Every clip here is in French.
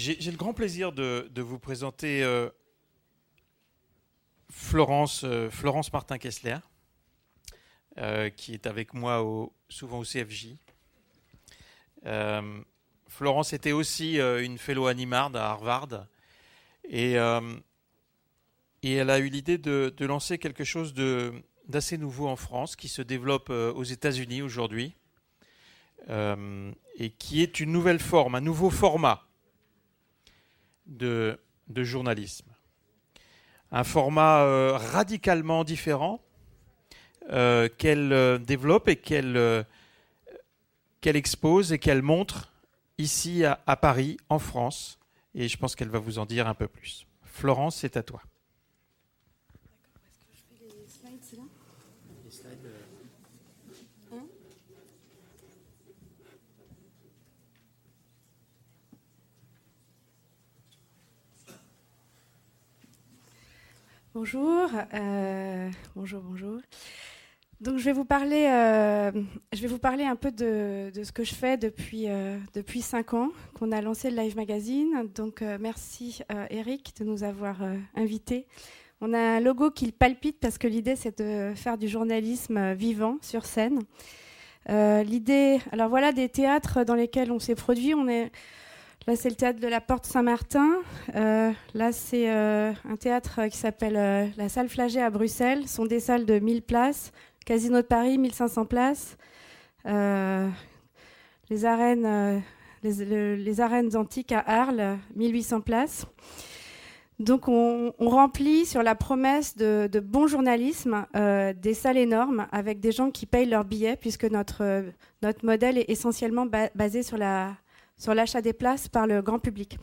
J'ai le grand plaisir de, vous présenter euh, Florence, euh, Martin-Kessler, euh, qui est avec moi souvent au CFJ. Florence était aussi une fellow Animard à Harvard. Et, elle a eu l'idée de, lancer quelque chose d'assez nouveau en France, qui se développe aux États-Unis aujourd'hui, et qui est une nouvelle forme, un nouveau format de, journalisme. Un format euh, radicalement différent euh, qu'elle euh, développe et qu'elle expose et qu'elle montre ici à Paris, en France. Et je pense qu'elle va vous en dire un peu plus. Florence, c'est à toi. Bonjour, euh, bonjour, bonjour. Donc je vais vous parler, euh, un peu de, ce que je fais depuis euh, depuis cinq ans qu'on a lancé le Live Magazine. Donc merci Eric de nous avoir invités. On a un logo qui palpite parce que l'idée c'est de faire du journalisme vivant sur scène. l'idée, alors voilà des théâtres dans lesquels on s'est produit. On est Là, c'est le théâtre de la Porte Saint-Martin. Euh, là, c'est euh, un théâtre qui s'appelle euh, la Salle Flagey à Bruxelles. Ce sont des salles de 1000 places. Casino de Paris, 1500 places. les, arènes, les, arènes antiques à Arles, 1800 places. Donc, on, remplit sur la promesse de, bon journalisme des salles énormes avec des gens qui payent leurs billets, puisque notre, notre modèle est essentiellement basé sur la sur l'achat des places par le grand public.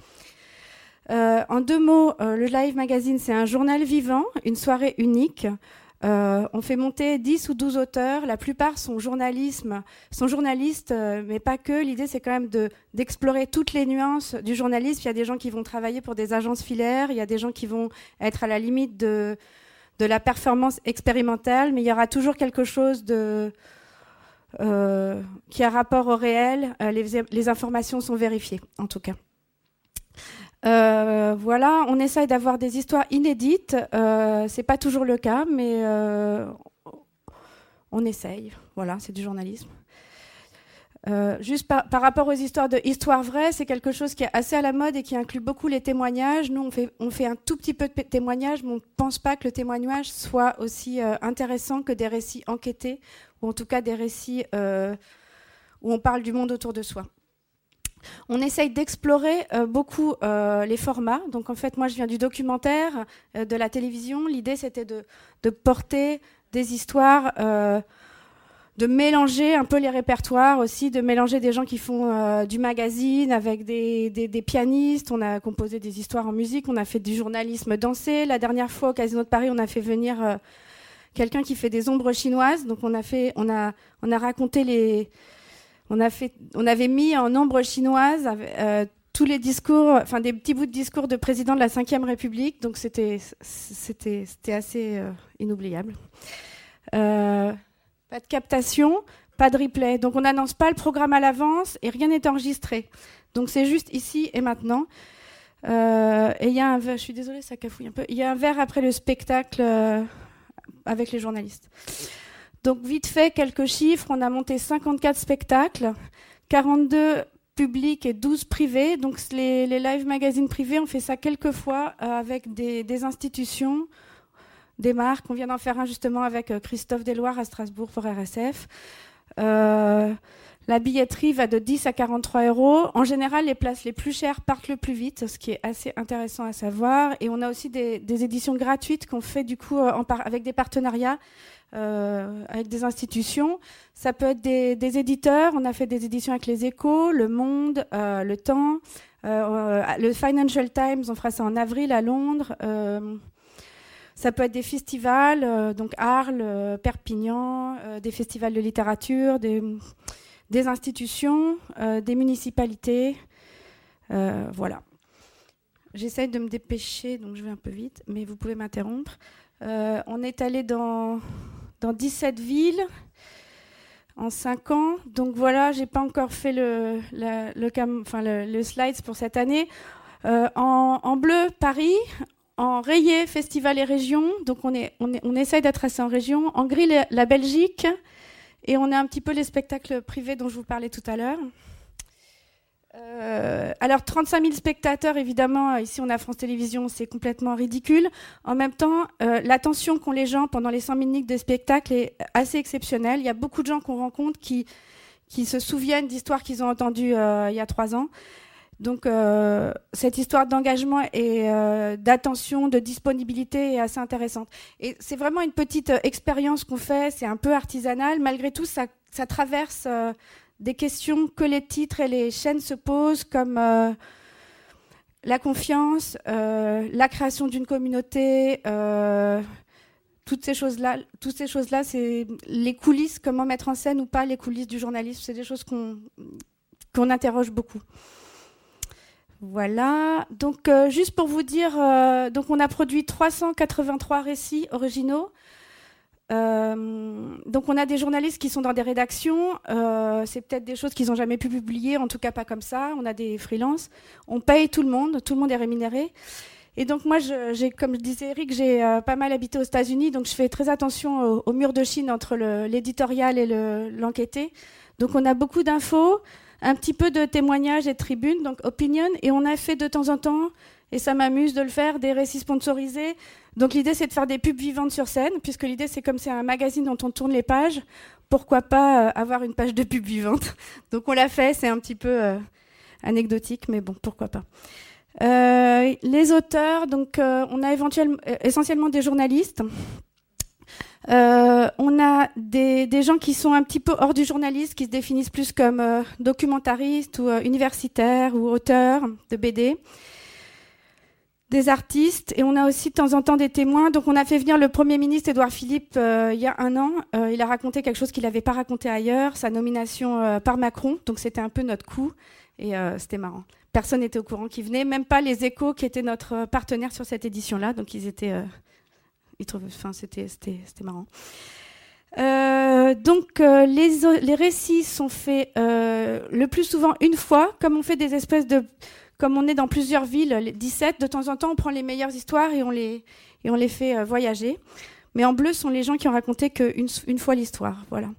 Euh, en deux mots, euh, le Live Magazine, c'est un journal vivant, une soirée unique. Euh, on fait monter 10 ou 12 auteurs. La plupart sont, journalistes, mais pas que. L'idée, c'est quand même d'explorer toutes les nuances du journalisme. Il y a des gens qui vont travailler pour des agences filaires, il y a des gens qui vont être à la limite de la performance expérimentale, mais il y aura toujours quelque chose de, euh, qui a rapport au réel. Euh, les, informations sont vérifiées, en tout cas. Euh, voilà, on essaye d'avoir des histoires inédites. c'est pas toujours le cas, mais on essaye. Voilà, c'est du journalisme. juste par, rapport aux histoires de histoire vraie, c'est quelque chose qui est assez à la mode et qui inclut beaucoup les témoignages. Nous, on fait, on fait un tout petit peu de témoignages, mais on ne pense pas que le témoignage soit aussi intéressant que des récits enquêtés ou en tout cas des récits euh, où on parle du monde autour de soi. On essaye d'explorer euh, beaucoup euh, les formats. Donc en fait, moi, je viens du documentaire, de la télévision. L'idée, c'était de, porter des histoires, de mélanger un peu les répertoires aussi, de mélanger des gens qui font du magazine avec des, des, pianistes. On a composé des histoires en musique, on a fait du journalisme dansé. La dernière fois, au Casino de Paris, on a fait venir quelqu'un qui fait des ombres chinoises. Donc on a fait, on a, on a raconté les, on a fait, on avait mis en ombre chinoise euh, tous les discours, enfin des petits bouts de discours de président de la Ve République. Donc c'était, c'était, c'était assez euh, inoubliable. Euh, pas de captation, pas de replay. Donc on n'annonce pas le programme à l'avance et rien n'est enregistré. Donc c'est juste ici et maintenant. et il y a un, je suis désolée, ça cafouille un peu. Il y a un verre après le spectacle avec les journalistes. Donc vite fait, quelques chiffres. On a monté 54 spectacles, 42 publics et 12 privés. Donc les, live magazines privés, on fait ça quelques fois euh, avec des, institutions, des marques. On vient d'en faire un justement avec euh, Christophe Deloire à Strasbourg pour RSF. Euh, la billetterie va de 10 à 43 euros. En général, les places les plus chères partent le plus vite, ce qui est assez intéressant à savoir. Et on a aussi des, éditions gratuites qu'on fait du coup euh, avec des partenariats euh, avec des institutions. Ça peut être des, éditeurs. On a fait des éditions avec les Échos, Le Monde, euh, Le Temps, le Financial Times. On fera ça en avril à Londres. Ça peut être des festivals, donc Arles, Perpignan, des festivals de littérature, des, des institutions, euh, des municipalités. Euh, voilà. J'essaie de me dépêcher, donc je vais un peu vite, mais vous pouvez m'interrompre. Euh, on est allé dans, dans 17 villes en 5 ans. Donc voilà, j'ai pas encore fait le, enfin le, pour cette année. en, bleu, Paris. En rayé, festival et région. Donc on, est, on essaye d'être assez en région. En gris, la Belgique. Et on a un petit peu les spectacles privés dont je vous parlais tout à l'heure. Euh, alors 35 000 spectateurs, évidemment, euh, ici on a France Télévisions, c'est complètement ridicule. En même temps, euh, l'attention qu'ont les gens pendant les 100 minutes de spectacle est assez exceptionnelle. Il y a beaucoup de gens qu'on rencontre qui se souviennent d'histoires qu'ils ont entendues il y a trois ans. Donc cette histoire d'engagement et d'attention, de disponibilité est assez intéressante. Et c'est vraiment une petite expérience qu'on fait, c'est un peu artisanal. Malgré tout, ça, traverse des questions que les titres et les chaînes se posent, comme euh, la confiance, euh, la création d'une communauté, euh, toutes ces choses-là. Toutes ces choses-là, c'est les coulisses, comment mettre en scène ou pas les coulisses du journalisme. C'est des choses qu'on qu'on interroge beaucoup. Voilà. Donc, juste pour vous dire, donc on a produit 383 récits originaux. Euh, donc on a des journalistes qui sont dans des rédactions, euh, c'est peut-être des choses qu'ils n'ont jamais pu publier, en tout cas pas comme ça. On a des freelances, on paye tout le monde, tout le monde est rémunéré. Et donc moi, j'ai, comme je disais Eric, j'ai euh, pas mal habité aux États-Unis, donc je fais très attention au, mur de Chine entre l'éditorial et l'enquêté. donc on a beaucoup d'infos, un petit peu de témoignages et tribunes, donc opinion, et on a fait de temps en temps, et ça m'amuse de le faire, des récits sponsorisés donc l'idée, c'est de faire des pubs vivantes sur scène, puisque l'idée, c'est comme c'est un magazine dont on tourne les pages, pourquoi pas euh, avoir une page de pub vivante Donc on l'a fait, c'est un petit peu euh, anecdotique, mais bon, pourquoi pas. Euh, les auteurs, donc on a éventuellement, essentiellement des journalistes. On a des, gens qui sont un petit peu hors du journaliste, qui se définissent plus comme documentaristes ou universitaires ou auteurs de BD des artistes et on a aussi de temps en temps des témoins. Donc on a fait venir le Premier ministre Édouard Philippe euh, il y a un an. Euh, il a raconté quelque chose qu'il n'avait pas raconté ailleurs, sa nomination euh, par Macron. Donc c'était un peu notre coup et c'était marrant. Personne n'était au courant qu'il venait, même pas les échos qui étaient notre partenaire sur cette édition-là. Donc ils étaient... c'était, marrant. donc les, les récits sont faits le plus souvent une fois, comme on fait des espèces de comme on est dans plusieurs villes, 17, de temps en temps, on prend les meilleures histoires et on les, fait euh, voyager. Mais en bleu sont les gens qui ont raconté qu'une une fois l'histoire. Voilà.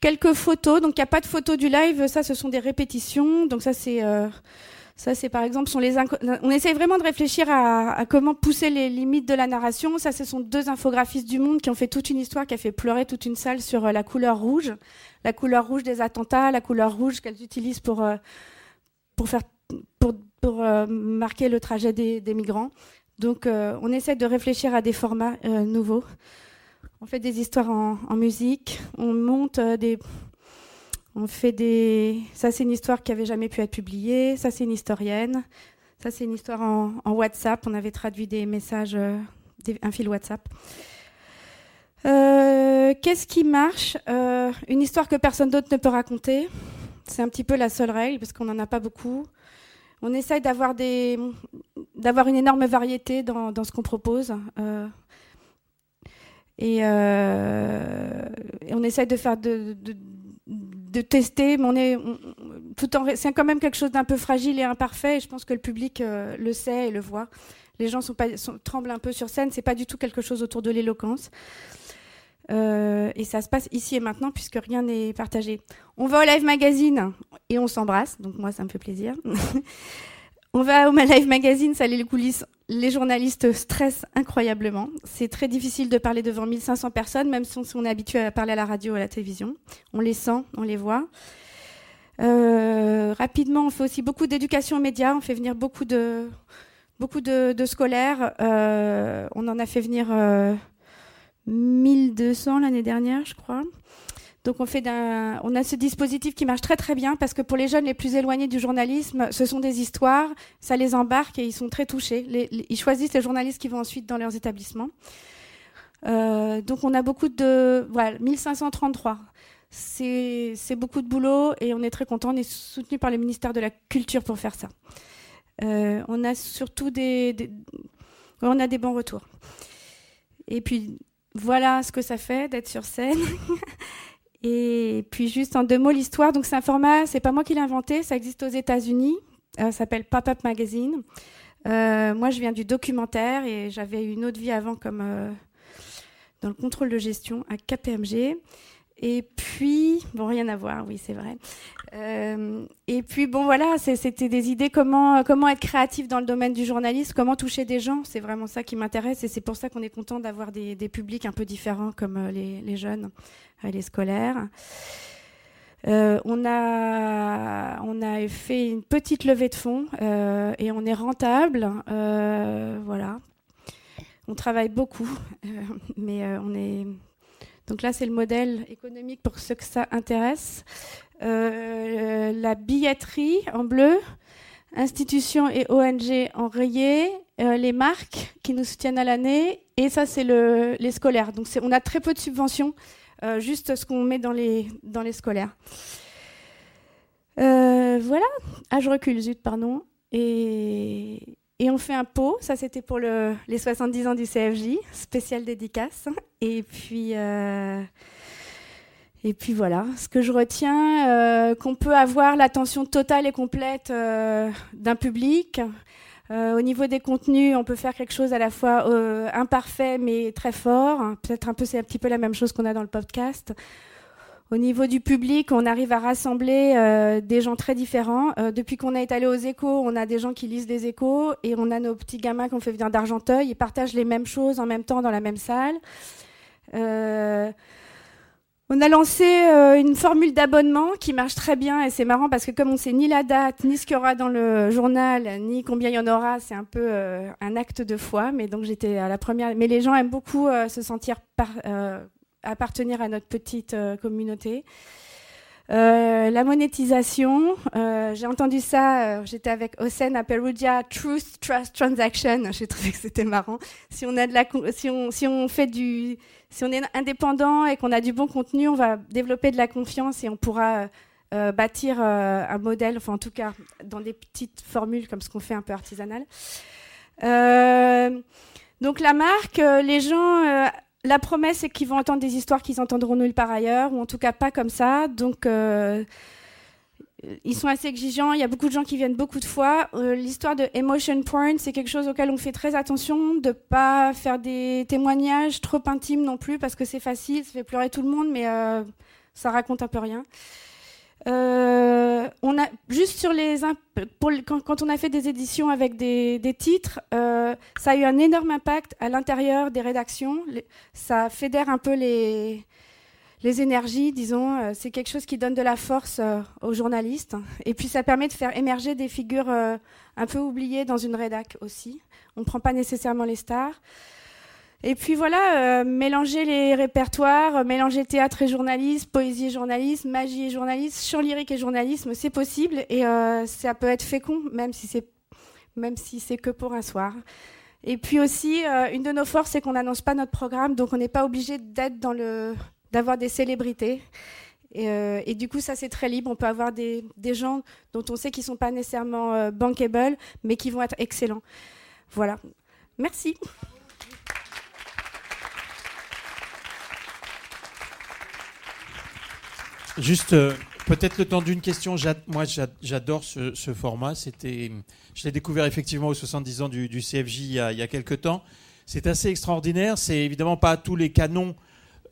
Quelques photos. Donc, il n'y a pas de photos du live. Ça, ce sont des répétitions. Donc, ça, c'est. Euh, ça, c'est par exemple, on essaye vraiment de réfléchir à, comment pousser les limites de la narration. Ça, ce sont deux infographistes du monde qui ont fait toute une histoire, qui a fait pleurer toute une salle sur euh, la couleur rouge, la couleur rouge des attentats, la couleur rouge qu'elles utilisent pour pour faire pour, pour euh, marquer le trajet des, migrants. Donc, euh, on essaie de réfléchir à des formats euh, nouveaux. On fait des histoires en musique, on monte des. On fait des. Ça, c'est une histoire qui avait jamais pu être publiée. Ça, c'est une historienne. Ça, c'est une histoire en, WhatsApp. On avait traduit des messages, des, un fil WhatsApp. Qu'est-ce qui marche? Une histoire que personne d'autre ne peut raconter. C'est un petit peu la seule règle parce qu'on n'en a pas beaucoup on essaye d'avoir des une énorme variété dans, ce qu'on propose. Euh, et, euh, on essaye de faire de tester, mais on est tout en c'est quand même quelque chose d'un peu fragile et imparfait. Et je pense que le public euh, le sait et le voit. Les gens tremblent un peu sur scène. C'est pas du tout quelque chose autour de l'éloquence. Euh, et ça se passe ici et maintenant puisque rien n'est partagé. On va au Live Magazine et on s'embrasse, donc moi ça me fait plaisir. on va au Live Magazine, ça les coulisses. Les journalistes stressent incroyablement. C'est très difficile de parler devant 1500 personnes, même si on est habitué à parler à la radio ou à la télévision. On les sent, on les voit. Euh, rapidement, on fait aussi beaucoup d'éducation aux médias. On fait venir beaucoup de, beaucoup de, scolaires. Euh, on en a fait venir 1200 l'année dernière, je crois. Donc on a ce dispositif qui marche très très bien parce que pour les jeunes les plus éloignés du journalisme, ce sont des histoires, ça les embarque et ils sont très touchés. ils choisissent les journalistes qui vont ensuite dans leurs établissements. Euh, donc on a beaucoup de voilà 1533. C'est beaucoup de boulot et on est très content. On est soutenu par le ministère de la Culture pour faire ça. Euh, on a surtout on a des bons retours. Et puis voilà ce que ça fait d'être sur scène. Et puis juste en deux mots l'histoire. Donc c'est un format, c'est pas moi qui l'ai inventé, ça existe aux États-Unis. ça s'appelle Pop-up Magazine. moi, je viens du documentaire et j'avais une autre vie avant comme dans le contrôle de gestion à KPMG. Et puis, bon, rien à voir, oui, c'est vrai. Euh, et puis, bon, voilà, c'était des idées comment, comment être créatif dans le domaine du journalisme, comment toucher des gens. C'est vraiment ça qui m'intéresse et c'est pour ça qu'on est content d'avoir des, publics un peu différents comme euh, les, jeunes et les scolaires. Euh, on, a, on a fait une petite levée de fonds et on est rentable. voilà. On travaille beaucoup, mais on est donc là, c'est le modèle économique pour ceux que ça intéresse. Euh, la billetterie en bleu, institutions et ONG en rayé, euh, les marques qui nous soutiennent à l'année, et ça, c'est le, les scolaires. Donc on a très peu de subventions, euh, juste ce qu'on met dans les, dans les scolaires. voilà. Ah, je recule, zut, pardon. Et, et on fait un pot, ça c'était pour le, les 70 ans du CFJ, spécial dédicace. Et puis, euh, et puis voilà, ce que je retiens, euh, qu'on peut avoir l'attention totale et complète euh, d'un public. au niveau des contenus, on peut faire quelque chose à la fois imparfait mais très fort. Peut-être un peu, c'est un petit peu la même chose qu'on a dans le podcast. Au niveau du public, on arrive à rassembler euh, des gens très différents. Euh, depuis qu'on est allé aux échos, on a des gens qui lisent les échos et on a nos petits gamins qu'on fait venir d'Argenteuil. Ils partagent les mêmes choses en même temps dans la même salle. Euh, on a lancé une formule d'abonnement qui marche très bien et c'est marrant parce que comme on sait ni la date, ni ce qu'il y aura dans le journal, ni combien il y en aura, c'est un peu un acte de foi. Mais donc j'étais à la première. Mais les gens aiment beaucoup se sentir par, appartenir à notre petite euh, communauté. Euh, la monétisation, euh, j'ai entendu ça, j'étais avec Osen à Perugia, Truth Trust Transaction, j'ai trouvé que c'était marrant. Si on a de la, si on, si on fait du, si on est indépendant et qu'on a du bon contenu, on va développer de la confiance et on pourra bâtir un modèle, enfin en tout cas dans des petites formules comme ce qu'on fait un peu artisanal. donc la marque, les gens la promesse, c'est qu'ils vont entendre des histoires qu'ils entendront nulle part ailleurs, ou en tout cas pas comme ça. Donc, euh, ils sont assez exigeants. Il y a beaucoup de gens qui viennent beaucoup de fois. Euh, l'histoire de emotion porn, c'est quelque chose auquel on fait très attention, de pas faire des témoignages trop intimes non plus, parce que c'est facile, ça fait pleurer tout le monde, mais euh, ça raconte un peu rien. Euh, on a juste sur les quand, on a fait des éditions avec des, titres, euh, ça a eu un énorme impact à l'intérieur des rédactions. ça fédère un peu les les énergies, disons. Euh, c'est quelque chose qui donne de la force aux journalistes. Et puis ça permet de faire émerger des figures un peu oubliées dans une rédac aussi. On ne prend pas nécessairement les stars. Et puis voilà, euh, mélanger les répertoires, euh, mélanger théâtre et journalisme, poésie et journalisme, magie et journalisme, chant lyrique et journalisme, c'est possible et euh, ça peut être fécond, même si c'est même si c'est que pour un soir. Et puis aussi, une de nos forces, c'est qu'on n'annonce pas notre programme, donc on n'est pas obligé d'être dans le d'avoir des célébrités. Et, du coup, ça c'est très libre. On peut avoir des, des gens dont on sait qu'ils sont pas nécessairement bankable, mais qui vont être excellents. Voilà. Merci. Juste, euh, peut-être le temps d'une question. Moi, j'adore ce, format. C'était, je l'ai découvert effectivement aux 70 ans du, CFJ il y, a, quelques temps. C'est assez extraordinaire. C'est évidemment pas tous les canons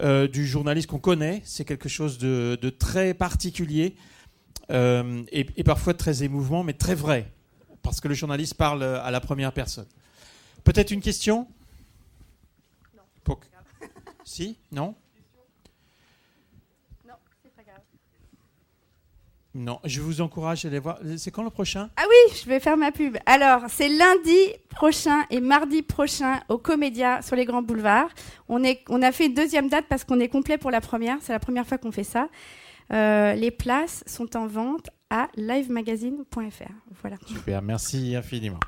euh, du journaliste qu'on connaît. C'est quelque chose de, très particulier euh, et, parfois très émouvant, mais très vrai, parce que le journaliste parle à la première personne. Peut-être une question? Non. Si? Non? Non, je vous encourage à aller voir. C'est quand le prochain? Ah oui, je vais faire ma pub. Alors, c'est lundi prochain et mardi prochain au Comédia sur les grands boulevards. On, est, on a fait une deuxième date parce qu'on est complet pour la première. C'est la première fois qu'on fait ça. Euh, les places sont en vente à livemagazine.fr. Voilà. Super, merci infiniment.